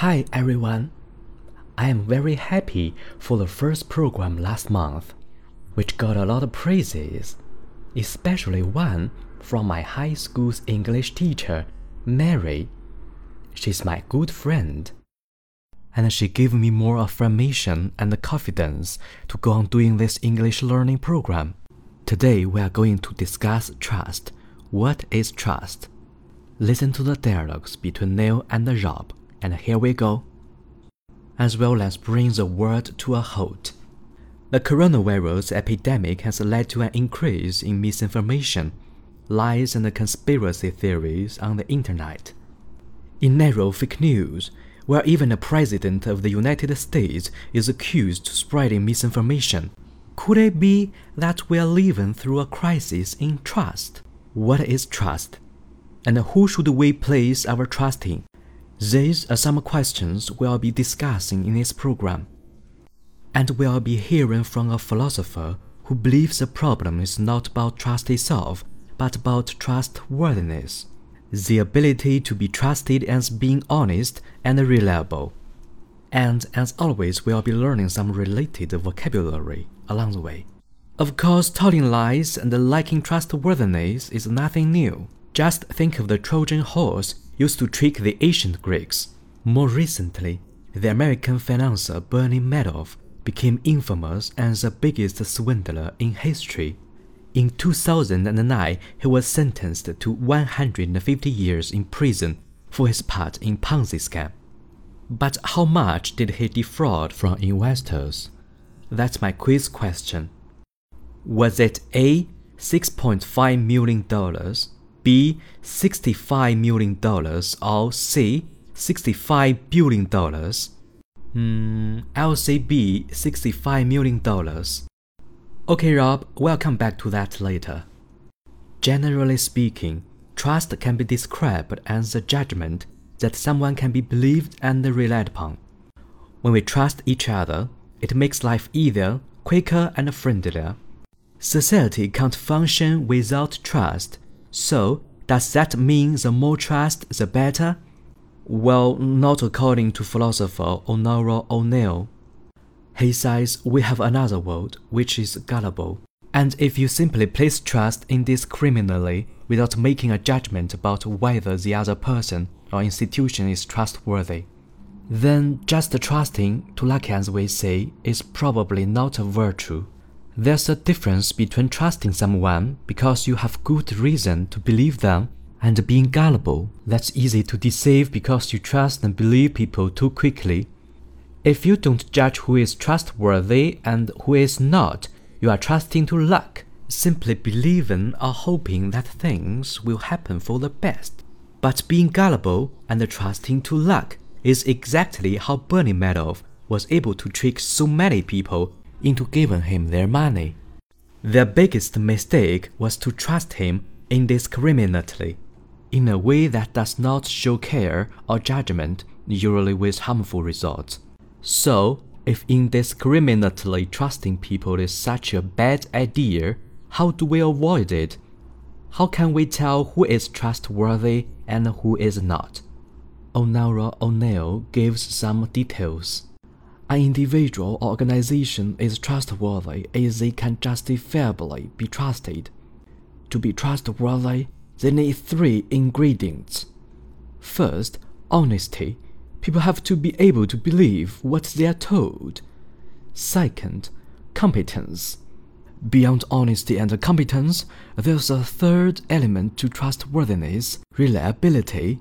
Hi everyone. I am very happy for the first program last month, which got a lot of praises, especially one from my high school's English teacher, Mary. She's my good friend. And she gave me more affirmation and confidence to go on doing this English learning program. Today we are going to discuss trust. What is trust? Listen to the dialogues between Neil and Rob, and here we go. As well as bring the world to a halt. The coronavirus epidemic has led to an increase in misinformation, lies, and conspiracy theories on the internet. In narrow fake news, where even the President of the United States is accused of spreading misinformation, could it be that we are living through a crisis in trust? What is trust? And who should we place our trust in? These are some questions we'll be discussing in this program. And we'll be hearing from a philosopher who believes the problem is not about trust itself, but about trustworthiness. The ability to be trusted as being honest and reliable. And as always, we'll be learning some related vocabulary along the way. Of course, telling lies and lacking trustworthiness is nothing new. Just think of the Trojan horse used to trick the ancient Greeks. More recently, the American financier Bernie Madoff became infamous as the biggest swindler in history. In 2009, he was sentenced to 150 years in prison for his part in Ponzi scam. But how much did he defraud from investors? That's my quiz question. Was it A. $6.5 million, B. $65 million, or C. $65 billion? Hmm, I'll say B. $65 million. Okay, Rob, we'll come back to that later. Generally speaking, trust can be described as a judgment that someone can be believed and relied upon. When we trust each other, it makes life easier, quicker, and friendlier. Society can't function without trust, so does that mean the more trust, the better? Well, not according to philosopher Onora O'Neill. He says we have another world which is gullible. And if you simply place trust indiscriminately without making a judgment about whether the other person or institution is trustworthy, then just trusting, to as we say, is probably not a virtue. There's a difference between trusting someone because you have good reason to believe them and being gullible. That's easy to deceive because you trust and believe people too quickly. If you don't judge who is trustworthy and who is not, you are trusting to luck, simply believing or hoping that things will happen for the best. But being gullible and trusting to luck is exactly how Bernie Madoff was able to trick so many people into giving him their money. Their biggest mistake was to trust him indiscriminately, in a way that does not show care or judgment, usually with harmful results. So, if indiscriminately trusting people is such a bad idea, how do we avoid it? How can we tell who is trustworthy and who is not? Onora O'Neill gives some details. An individual or organization is trustworthy if they can justifiably be trusted. To be trustworthy, they need three ingredients. First, honesty People have to be able to believe what they are told. Second, competence. Beyond honesty and competence, there's a third element to trustworthiness reliability.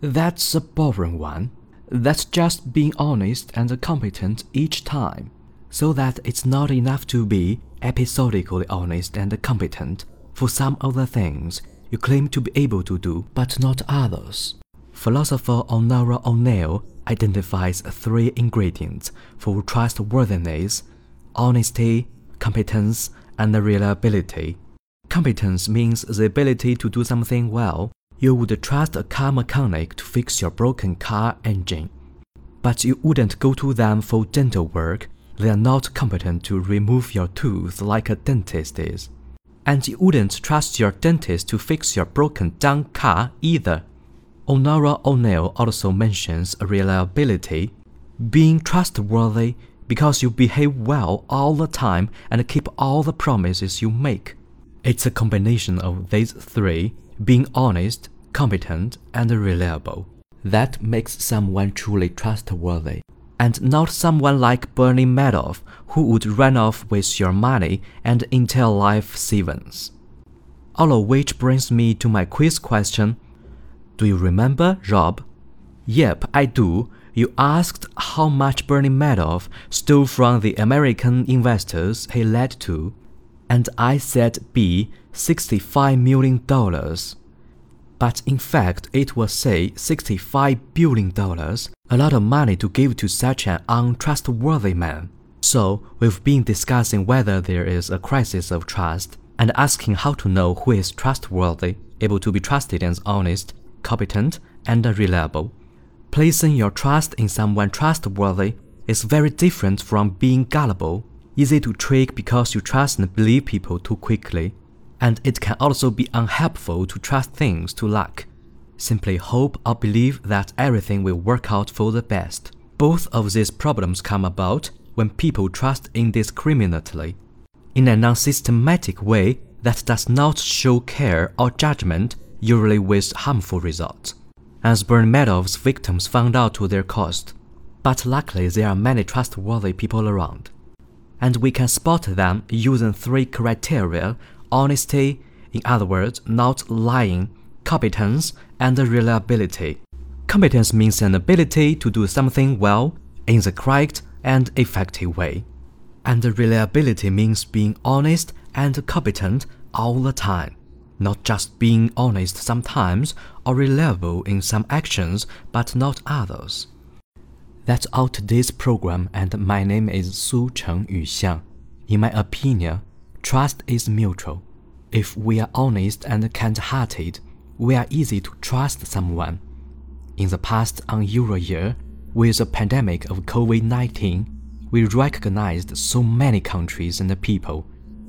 That's a boring one. That's just being honest and competent each time. So that it's not enough to be episodically honest and competent for some of the things you claim to be able to do, but not others. Philosopher Onora O'Neill identifies three ingredients for trustworthiness honesty, competence, and reliability. Competence means the ability to do something well. You would trust a car mechanic to fix your broken car engine, but you wouldn't go to them for dental work. They are not competent to remove your tooth like a dentist is. And you wouldn't trust your dentist to fix your broken down car either. Onora O'Neill also mentions reliability, being trustworthy because you behave well all the time and keep all the promises you make. It's a combination of these three being honest, competent, and reliable that makes someone truly trustworthy. And not someone like Bernie Madoff who would run off with your money and entire life savings. All of which brings me to my quiz question. Do you remember, Rob? Yep, I do. You asked how much Bernie Madoff stole from the American investors he led to, and I said B, $65 million. But in fact, it was say $65 billion, a lot of money to give to such an untrustworthy man. So, we've been discussing whether there is a crisis of trust and asking how to know who is trustworthy, able to be trusted and honest, competent, and reliable. Placing your trust in someone trustworthy is very different from being gullible, easy to trick because you trust and believe people too quickly. And it can also be unhelpful to trust things to luck. Simply hope or believe that everything will work out for the best. Both of these problems come about when people trust indiscriminately, in a non-systematic way that does not show care or judgment, usually with harmful results. As Bernie Madoff's victims found out to their cost. But luckily there are many trustworthy people around. And we can spot them using three criteria honesty, in other words, not lying, competence, and reliability. Competence means an ability to do something well in the correct and effective way. And reliability means being honest and competent all the time, not just being honest sometimes or reliable in some actions but not others. That's all today's program, and my name is Su Cheng Yuxiang. In my opinion, trust is mutual. If we are honest and kind hearted, we are easy to trust someone. In the past unusual year, with the pandemic of COVID 19, we recognized so many countries and people.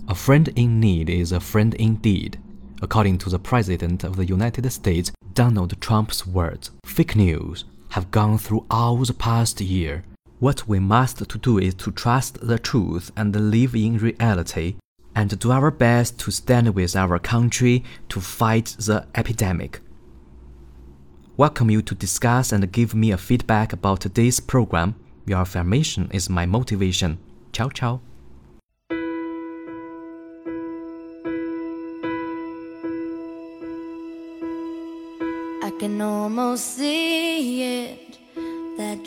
A friend in need is a friend indeed. According to the President of the United States, Donald Trump's words, fake news have gone through all the past year. What we must to do is to trust the truth and live in reality and do our best to stand with our country to fight the epidemic welcome you to discuss and give me a feedback about today's program. Your affirmation is my motivation. Ciao, ciao. I can almost see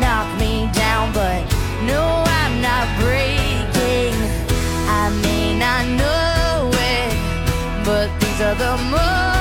knock me down, but no, I'm not breaking. I know it, but these are the moments